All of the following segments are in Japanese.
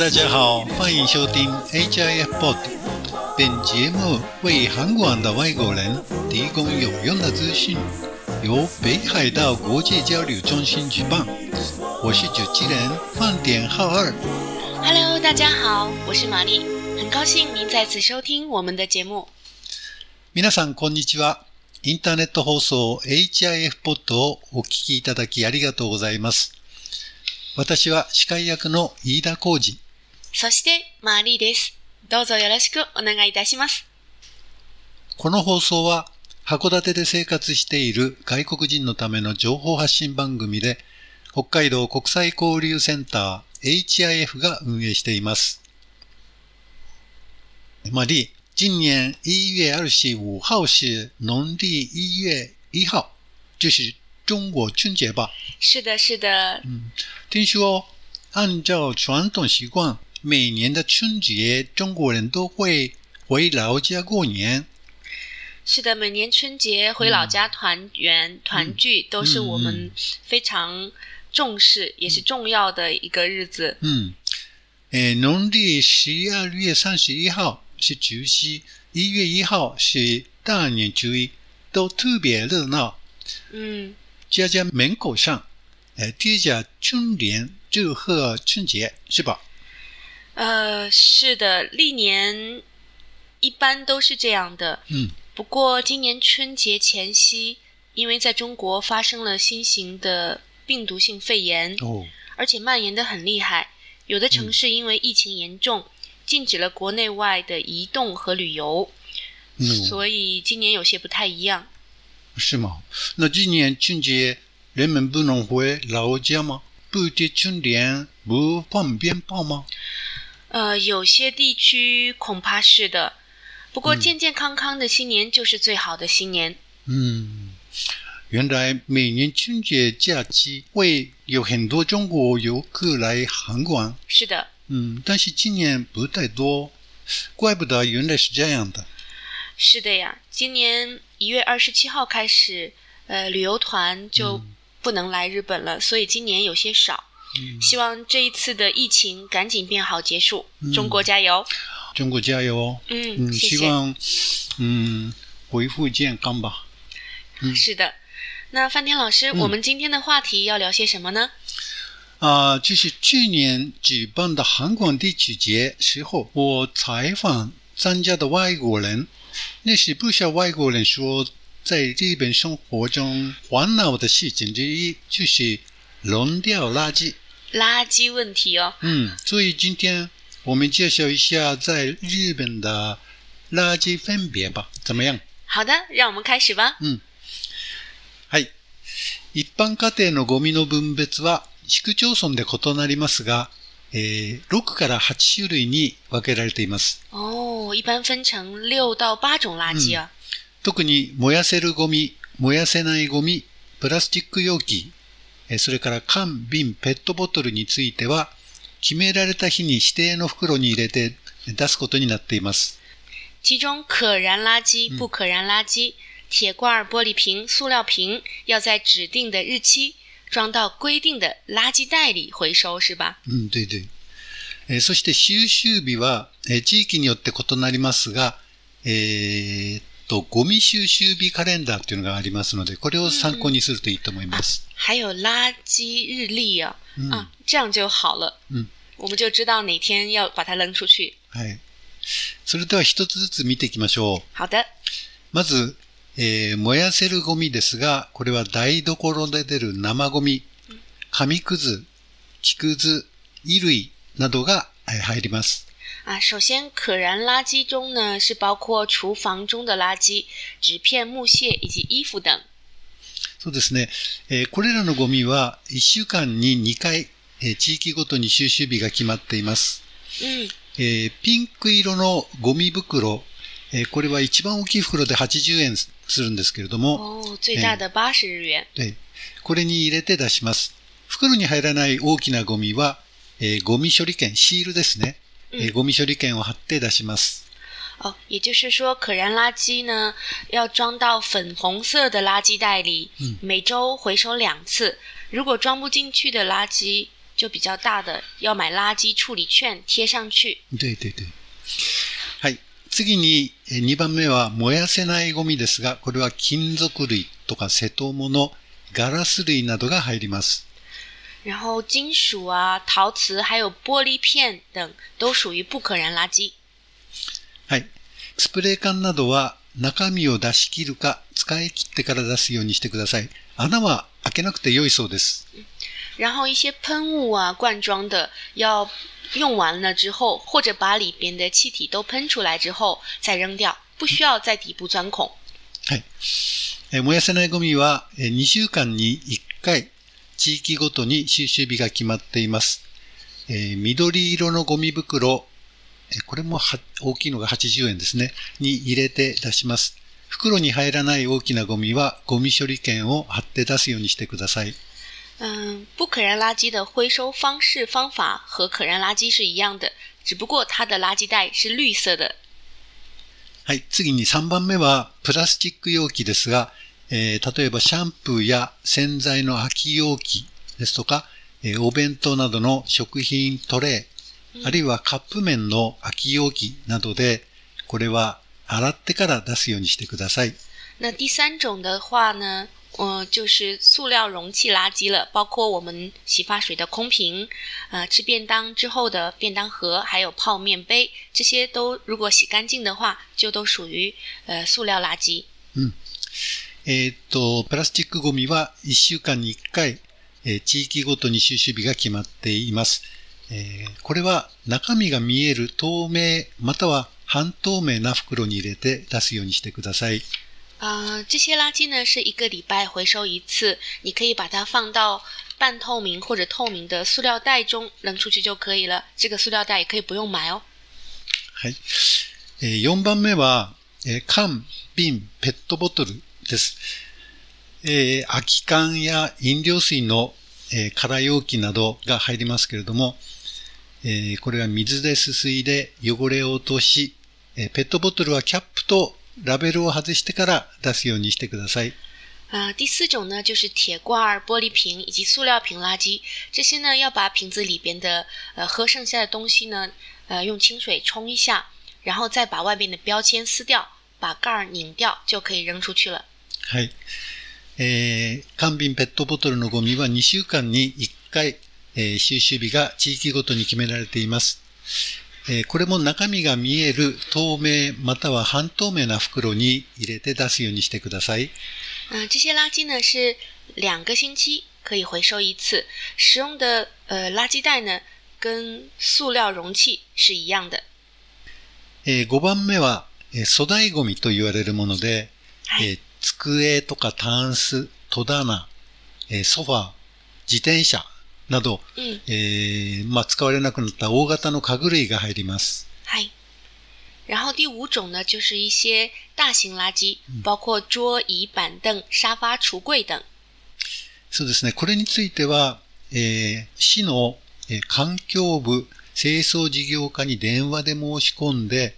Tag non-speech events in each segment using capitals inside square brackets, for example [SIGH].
大家好，欢迎收听 HIF Pod。本节目为韩广的外国人提供有用的资讯，由北海道国际交流中心举办。我是主持人饭点浩二。 Hello，大家好，我是玛丽，很高兴您再次收听我们的节目。皆さんこんにちは。インターネット放送 HIF ポッドをお聞きいただきありがとうございます。私は司会役の飯田浩二。 そして、マーリーです。どうぞよろしくお願いいたします。この放送は函館で生活している外国人のための情報発信番組で、北海道国際交流センター HIF が運営しています。玛丽，今年一月二十五号是农历一月一号，就是中国春节吧？是的，是的，听说按照传统习惯，每年的春节中国人都会回老家过年。是的，每年春节回老家团圆、团聚，都是我们非常重视、也是重要的一个日子。嗯，呃，农历十二月三十一号是除夕，一月一号是大年初一，都特别热闹。嗯，家家门口上，呃，贴着春联，祝贺春节，是吧？呃，是的，历年一般都是这样的。嗯不过今年春节前夕，因为在中国发生了新型的病毒性肺炎，哦，而且蔓延的很厉害，有的城市因为疫情严重，禁止了国内外的移动和旅游，嗯，所以今年有些不太一样。是吗？那今年春节人们不能回老家吗？不贴春联，不放鞭炮吗？呃，有些地区恐怕是的，不过健健康康的新年就是最好的新年。嗯，原来每年春节假期会有很多中国游客来韩国。是的，嗯，但是今年不太多，怪不得原来是这样的。是的呀。今年一月二十七号开始，呃，旅游团就不能来日本了，所以今年有些少。希望这一次的疫情赶紧变好结束，中国加油！中国加油哦！嗯，嗯，谢谢。希望嗯恢复健康吧。嗯是的，那范天老师，我们今天的话题要聊些什么呢？啊、就是去年举办的韩国地区节时候，我采访参加的外国人，那是不少外国人说，在日本生活中烦恼的事情之一就是扔掉垃圾。垃圾问题哦。嗯，所以今天我们介绍一下在日本的垃圾分别吧，怎么样？好的，让我们开始吧。はい。一般家庭のゴミの分別は市区町村で異なりますが、えー6から8種類に分けられています。哦，一般分成六到八种垃圾啊。特に燃やせるゴミ、燃やせないゴミ、プラスチック容器、えーそれから缶、瓶、ペットボトルについては、決められた日に指定の袋に入れて出すことになっています。其中可燃垃圾、不可燃垃圾、铁罐、玻璃瓶、塑料瓶要在指定的日期装到规定的垃圾袋里回收，是吧？うん、对对。えーそして収集日は、えー地域によって異なりますが、えーっと、ゴミ収集日カレンダーっていうのがありますので、これを参考にするといいと思います。还有垃圾日历啊，嗯啊，这样就好了。嗯，我们就知道哪天要把它扔出去。はい。それでは一つずつ見ていきましょう。好的，まず、えー燃やせるゴミですが、これは台所で出る生ゴミ、紙くず、木くず、衣類などがえー入ります。啊，首先可燃垃圾中呢是包括厨房中的垃圾、纸片、木屑以及衣服等。そうですね。えーこれらのゴミは1週間に2回、えー地域ごとに収集日が決まっています。嗯，えーピンク色のゴミ袋、えーこれは一番大きい袋で80円するんですけれども、哦，最大的八十日元。でこれに入れて出します。袋に入らない大きなゴミは、えーゴミ処理券、シールですね。えーゴミ処理券を貼って出します。哦，也就是说，可燃垃圾呢要装到粉红色的垃圾袋里，嗯每周回收两次。如果装不进去的垃圾就比较大的，要买垃圾处理券贴上去。对对对。はい。次に、え2番目は燃やせないゴミですが、これは金属類とか瀬戸物、ガラス類などが入ります。然后金属啊、陶瓷还有玻璃片等都属于不可燃垃圾。スプレー缶などは中身を出し切るか使い切ってから出すようにしてください。穴は開けなくて良いそうです。然后一些喷雾啊、罐装的要用完了之后，或者把里边的气体都喷出来之后再扔掉，不需要在底部钻孔。燃やせないゴミはえ二週間に一回。地域ごとに収集日が決まっています。えー緑色のゴミ袋、えーこれもは大きいのが80円ですね、に入れて出します。袋に入らない大きなゴミはゴミ処理券を貼って出すようにしてください。嗯，不可燃垃圾的回收方式方法和可燃垃圾是一样的，只不过它的垃圾袋是绿色的。はい。次に3番目はプラスチック容器ですが、えー例えばシャンプーや洗剤の空き容器ですとか、えーお弁当などの食品トレー、あるいはカップ麺の空き容器などで、これは洗ってから出すようにしてください。那第三种的话呢，呃，就是塑料容器垃圾了，包括我们洗发水的空瓶，呃，吃便当之后的便当盒，还有泡面杯，这些都如果洗干净的话，就都属于呃塑料垃圾。えーっと、プラスチックゴミは1週間に1回、えー地域ごとに収集日が決まっています。えーこれは中身が見える透明または半透明な袋に入れて出すようにしてください。呃，这些垃圾呢是一个礼拜回收一次，你可以把它放到半透明或者透明的塑料袋中扔出去就可以了。这个塑料袋也可以不用买哦。はい。えー4番目は、えー缶、瓶、ペットボトルです。えー空き缶や飲料水の、えー空容器などが入りますけれども、えーこれは水ですすいで汚れを落とし、えーペットボトルはキャップとラベルを外してから出すようにしてください。呃，第四种呢，就是铁罐儿、玻璃瓶以及塑料瓶垃圾。这些呢，要把瓶子里边的呃喝剩下的东西呢，呃用清水冲一下，然后再把外面的标签撕掉，把盖儿拧掉，就可以扔出去了。はい。えー缶瓶ペットボトルのゴミは2週間に1回、えー収集日が地域ごとに決められています。えーこれも中身が見える透明または半透明な袋に入れて出すようにしてください。嗯、这些垃圾呢是两个星期可以回收一次，使用的呃垃圾袋呢跟塑料容器是一样的。え5番目は、えー粗大ゴミと言われるもので、はいえー机とかタンス、戸棚、えーソファー、自転車など、嗯，えーまあ、使われなくなった大型の家具類が入ります。嗨。然后第五种呢，就是一些大型垃圾，包括桌椅、板凳、沙发、橱柜等。そうですね。これについては、えー市の、えー環境部清掃事業課に電話で申し込んで、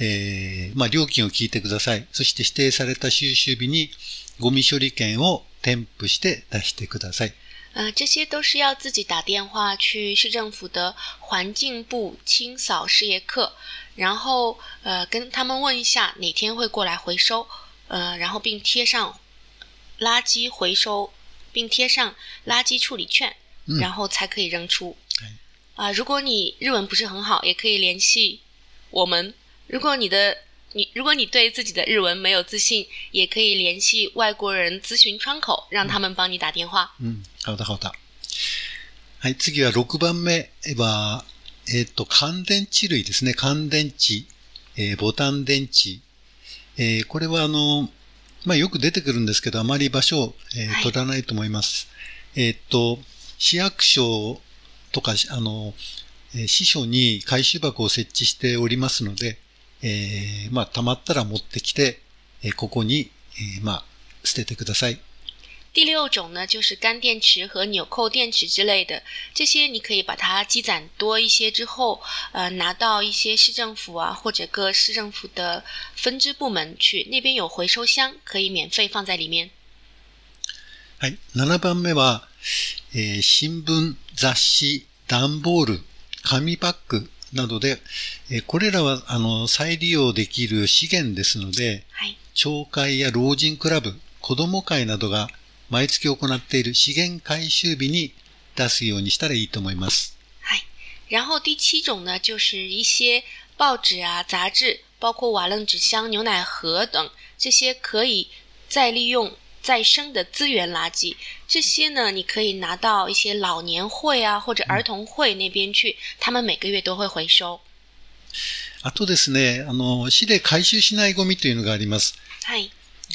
えーまあ、料金を聞いてください。そして指定された収集日にゴミ処理券を添付して出してください。呃，这些都是要自己打电话去市政府的环境部清扫事业课，然后呃跟他们问一下哪天会过来回收，呃，然后并贴上垃圾回收，并贴上垃圾处理券，嗯然后才可以扔出。哎啊、如果你日文不是很好，也可以联系我们。如果你的你如果你对自己的日文没有自信，也可以联系外国人咨询窗口，让他们帮你打电话。うん。顔だ顔だ。はい、次は6番目は、えっ、と、乾電池類ですね。乾電池、えーボタン電池。えーこれはあの、まあ、よく出てくるんですけど、あまり場所を、えーはい取らないと思います。えっ、と、市役所とか、あの、えー支所に回収箱を設置しておりますので、えーまあ、溜まったら持ってきて、えーここに、えーまあ、捨ててください。第六种呢，就是干电池和纽扣电池之类的，这些你可以把它积攒多一些之后，呃，拿到一些市政府啊或者各市政府的分支部门去，那边有回收箱，可以免费放在里面。はい。7番目は、えー新聞、雑誌、段ボール、紙パックなどで、えーこれらは、あの、再利用できる資源ですので、はい。町会や老人クラブ、子ども会などが毎月行っている資源回収日に出すようにしたらいいと思います。嗨，然后第七种呢，就是一些报纸啊、杂志，包括瓦楞纸箱、牛奶盒等这些可以再利用、再生的资源垃圾。这些呢，你可以拿到一些老年会啊或者儿童会那边去，他们每个月都会回收。あとですね、あの、市で回収しないゴミというのがあります。嗨，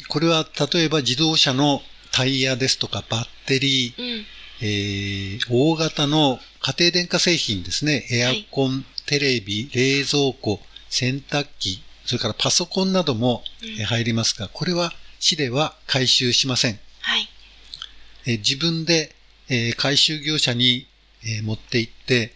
これは例えば自動車のタイヤですとかバッテリー、嗯，えー大型の家庭電化製品ですね。エアコン、テレビ、冷蔵庫、洗濯機、それからパソコンなども入りますが、これは市では回収しません。嗨，えー自分で、えー回収業者に、えー持って行って、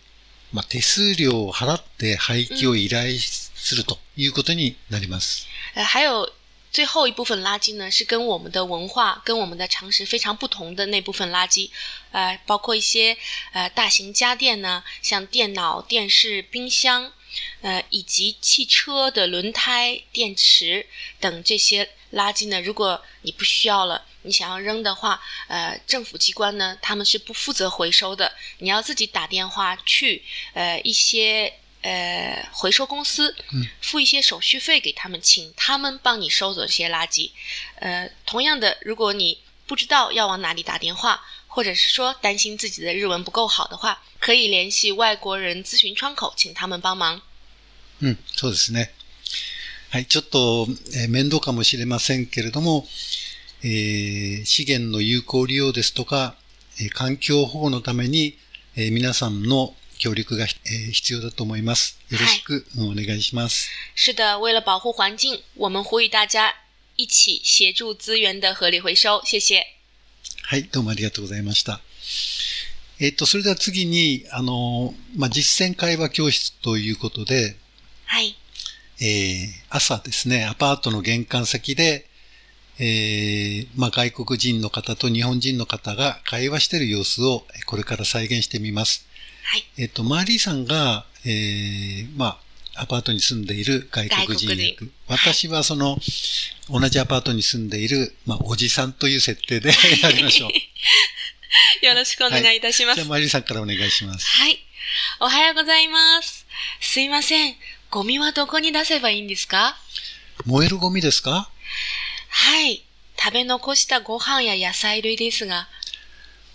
まあ、手数料を払って廃棄を依頼するということになります。呃，还有最后一部分垃圾呢，是跟我们的文化、跟我们的常识非常不同的那部分垃圾，呃，包括一些呃大型家电呢，像电脑、电视、冰箱，呃，以及汽车的轮胎、电池等这些垃圾呢，如果你不需要了，你想要扔的话，呃，政府机关呢，他们是不负责回收的，你要自己打电话去呃一些呃回收公司，付一些手续费给他们，请他们帮你收走这些垃圾。呃，同样的，如果你不知道要往哪里打电话，或者是说担心自己的日文不够好的话，可以联系外国人咨询窗口，请他们帮忙。うん、そうですね。 はい、ちょっと、えー面倒かもしれませんけれども、えー資源の有効利用ですとか、えー環境保護のために、えー皆さんの協力が、えー必要だと思います。よろしくお願いします。是的，为了保护环境，我们呼吁大家一起协助资源的合理回收。谢谢。はい、どうもありがとうございました。えっ、と、それでは次に、あの、まあ、実践会話教室ということで、はい。えー朝ですね、アパートの玄関先で、えーまあ、外国人の方と日本人の方が会話している様子をえーこれから再現してみます。はい。えっ、と、マーリーさんが、えーまあ、アパートに住んでいる外国人役人。私はその、同じアパートに住んでいる、まあ、おじさんという設定で [LAUGHS] やりましょう。[LAUGHS] よろしくお願いいたします。じゃあ、マーリーさんからお願いします。はい。おはようございます。すいません。ゴミはどこに出せばいいんですか？燃えるゴミですか？はい。食べ残したご飯や野菜類ですが。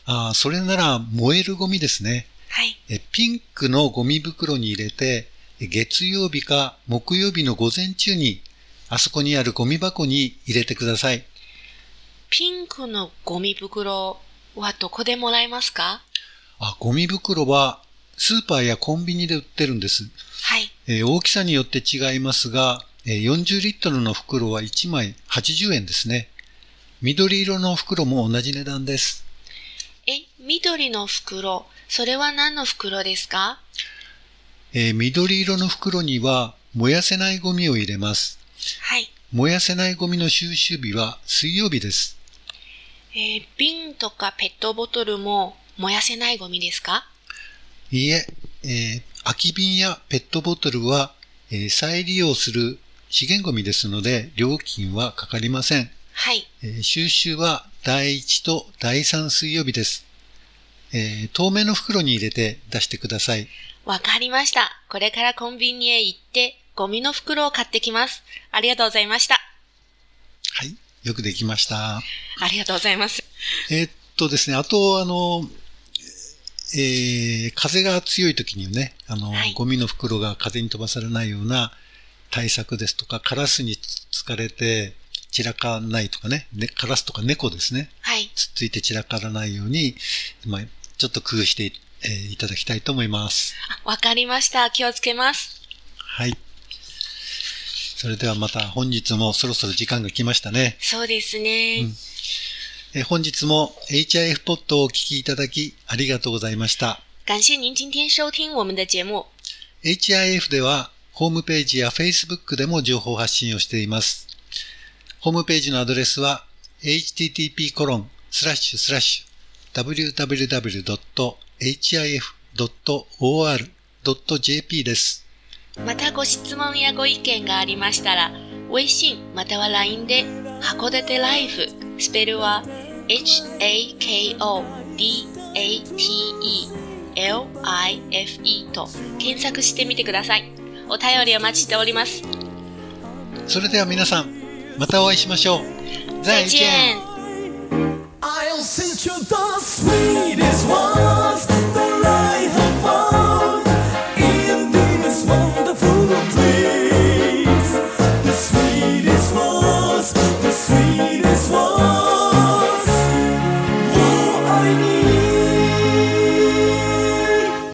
ああ、それなら燃えるゴミですね。はい。えピンクのゴミ袋に入れて、え月曜日か木曜日の午前中に、あそこにあるゴミ箱に入れてください。ピンクのゴミ袋はどこでもらえますか？あ、ゴミ袋はスーパーやコンビニで売ってるんです。はい。えー大きさによって違いますが、えー40リットルの袋は1枚80円ですね。緑色の袋も同じ値段です。え、緑の袋。それは何の袋ですか？えー緑色の袋には燃やせないゴミを入れます。はい。燃やせないゴミの収集日は水曜日です。えー瓶とかペットボトルも燃やせないゴミですか？いいえ、えー空き瓶やペットボトルは、えー再利用する資源ゴミですので、料金はかかりません。はい。えー収集は第1と第3水曜日です。えー透明の袋に入れて出してください。わかりました。これからコンビニへ行って、ゴミの袋を買ってきます。ありがとうございました。はい。よくできました。ありがとうございます。えーっとですね、あと、あの、えー風が強い時にはね、あの、はいゴミの袋が風に飛ばされないような対策ですとか、カラスにつつかれて散らかないとかね、ねカラスとか猫ですね、はい。つっついて散らからないように、まあ、ちょっと工夫してい,、えーいただきたいと思います。あわかりました。気をつけます。はい。それではまた本日もそろそろ時間が来ましたね。そうですね。うんえー本日も HIF ポッドをお聞きいただきありがとうございました。感謝您今天收听我们的节目。HIF ではホームページや Facebook でも情報発信をしています。ホームページのアドレスは http://www.hif.or.jp です。またご質問やご意見がありましたら、微信または LINE で函館ライフスペルは HAKODATELIFE と検索してみてください。お便りお待ちしております。それでは皆さん、またお会いしましょう。再见。I'll send you the sweetest ones